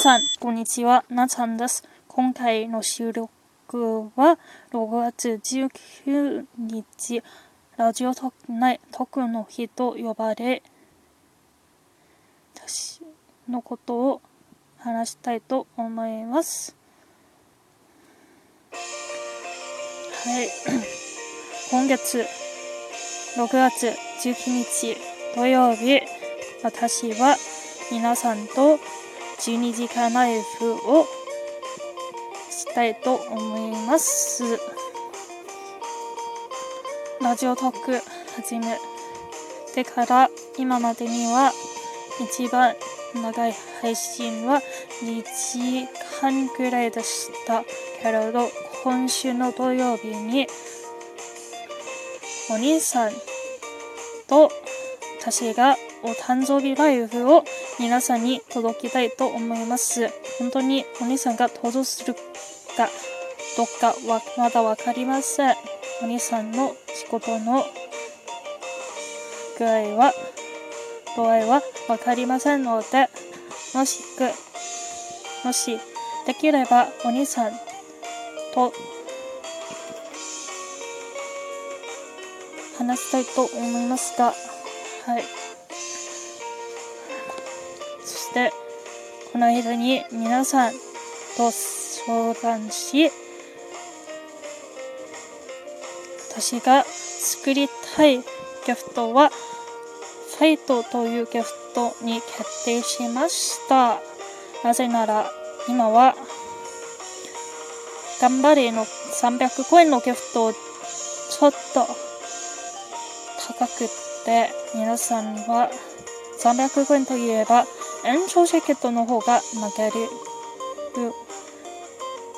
さん、こんにちは。なさんです。今回の収録は6月19日、ラジオ特内特の日と呼ばれ、私のことを話したいと思います。はい。今月6月19日土曜日、私は皆さんと12時間ライフをしたいと思います。ラジオトーク始めてから今までには一番長い配信は2時間くらいでしたけれど今週の土曜日にお兄さんと私がお誕生日ライブを皆さんに届けたいと思います。本当にお兄さんが登場するかどうかはまだわかりません。お兄さんの仕事の具合は、度合いはわかりませんので、もしく、もしできればお兄さんと話したいと思いますが、はい。して、この間に皆さんと相談し、私が作りたいギフトは、ファイトというギフトに決定しました。なぜなら、今は、頑張れの300コインのギフトをちょっと高くって皆さんは300コインといえば延長チケットの方が投げる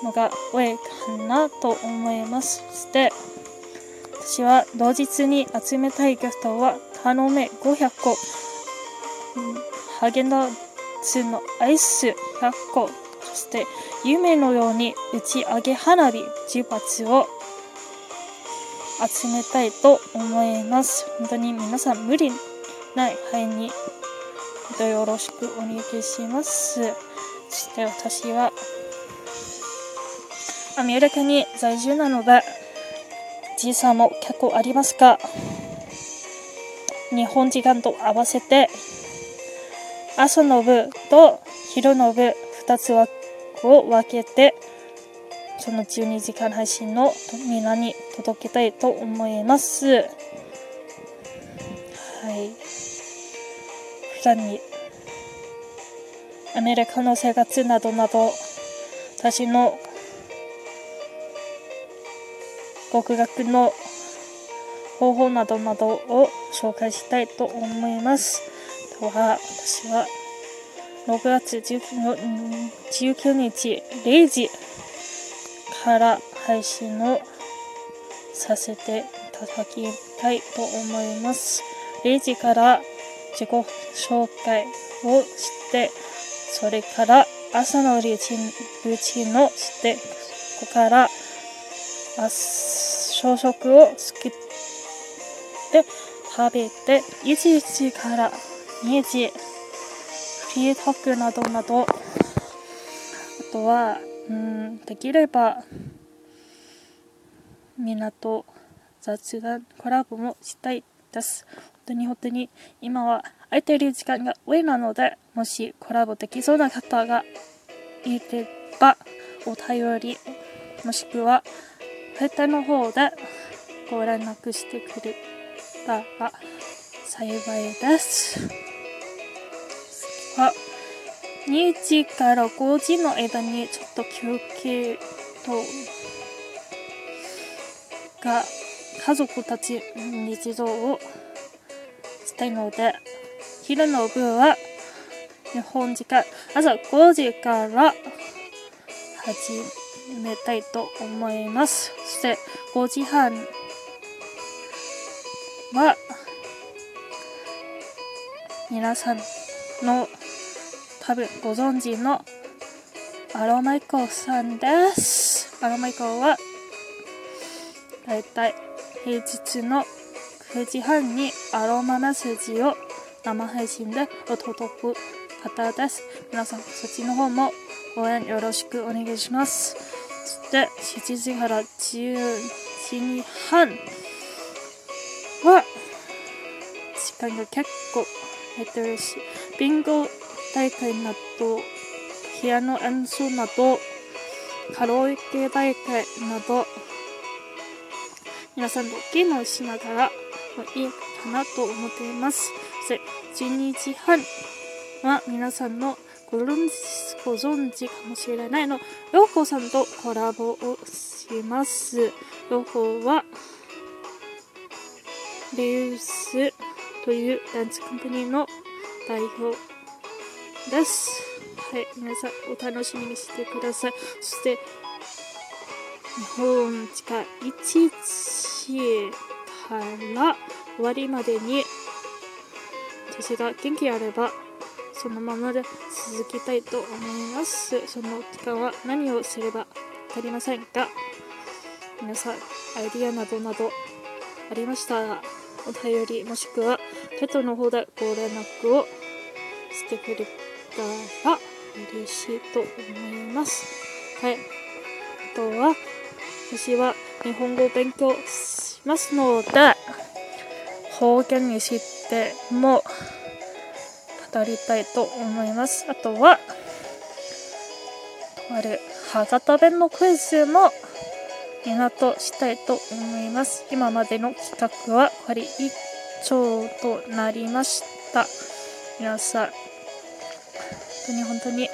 のが多いかなと思います。そして私は同日に集めたいギフトは頼め500個、ハゲンダッツのアイス100個、そして夢のように打ち上げ花火10発を集めたいと思います。本当に皆さん無理ない範囲によろしくお願いします。そして私はアメリカに在住なので時差も結構ありますが日本時間と合わせて朝の部と昼の部2つを分けてその12時間配信のみんなに届けたいと思います。はい。普段にアメリカの生活などなど私の国学の方法などなどを紹介したいと思います。とは私は6月19日0時から配信をさせていただきたいと思います。0時から自己紹介をして、それから朝のルーチンルーチンをして、ここから朝食を作って食べて、1時から2時、フリートークなどなど、あとは、うん、できれば、みんなと雑談コラボもしたいです。本当に本当に今は空いている時間が多いなので、もしコラボできそうな方がいれば、お便り、もしくは、フェタの方でご連絡してくれたら幸いです。は2時から5時の間にちょっと休憩とが家族たち日常をしたいので昼の部は日本時間朝5時から始めたいと思いますそして5時半は皆さんの多分ご存知のアロマイコさんです。アロマイコは、だいたい平日の9時半にアロマメッセージを生配信でお届く方です。皆さん、そっちの方も応援よろしくお願いします。そして、7時から10時半は、時間が結構減ってるし、ビンゴ大会など、ピアノ演奏など、カラオケ大会など、皆さんとゲームをしながらいいかなと思っています。そして12時半は皆さんのご存知ご存知かもしれないの、ヨーコさんとコラボをします。ヨーコは、レウスというダンスコンパニーの代表です。はい、皆さんお楽しみにしてください。そして、日本地下1時から終わりまでに私が元気あればそのままで続きたいと思います。その時間は何をすれば分かりませんが皆さんアイディアなどなどありましたらお便りもしくはテトの方でご連絡をしてくれたら嬉しいと思います。はい。あとは私は日本語を勉強しますので、方言についても語りたいと思います。あとは、とある博多弁のクイズも港したいと思います。今までの企画はこれ以上となりました。皆さん、本当に本当に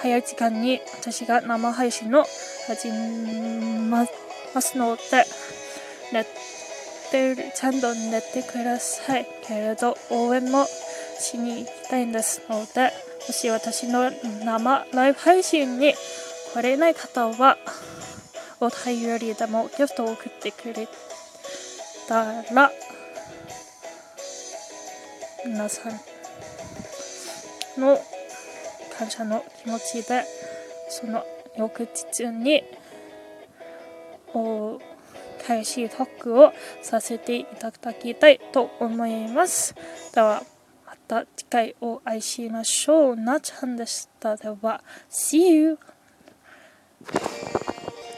早い時間に私が生配信の始めますので、寝てる、ちゃんと寝てください。けれど、応援もしに行きたいんですので、もし私の生ライブ配信に来れない方は、お便りでもギフトを送ってくれたら、皆さんの感謝の気持ちでその翌日にお開始トークをさせていただきたいと思います。ではまた次回お会いしましょう。なちゃんでした。では、See you!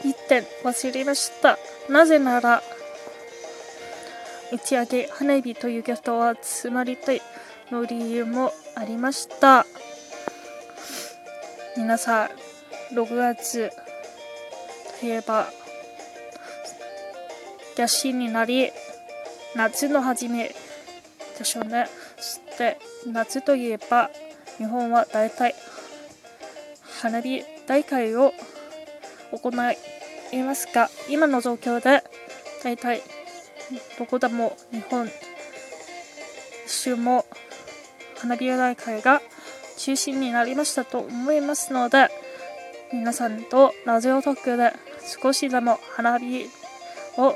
一点忘れました。なぜなら、打ち上げ花火というギフトは集まりたいの理由もありました。皆さん、6月といえば、野心になり、夏の初めでしょうね。そして、夏といえば、日本は大体、花火大会を行いますが、今の状況で、大体、どこでも日本、一周も花火大会が中心になりましたと思いますので、皆さんとラジオトークで少しでも花火を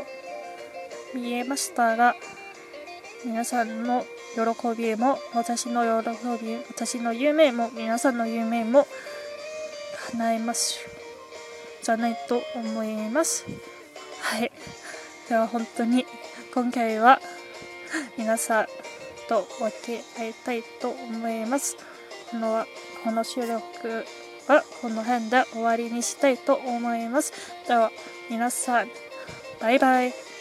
見えましたら、皆さんの喜びも、私の喜び、私の夢も、皆さんの夢も叶えます。じゃないと思います。はい。では本当に今回は皆さんと分け合いたいと思います。このこの収録はこの辺で終わりにしたいと思います。では皆さん、バイバイ。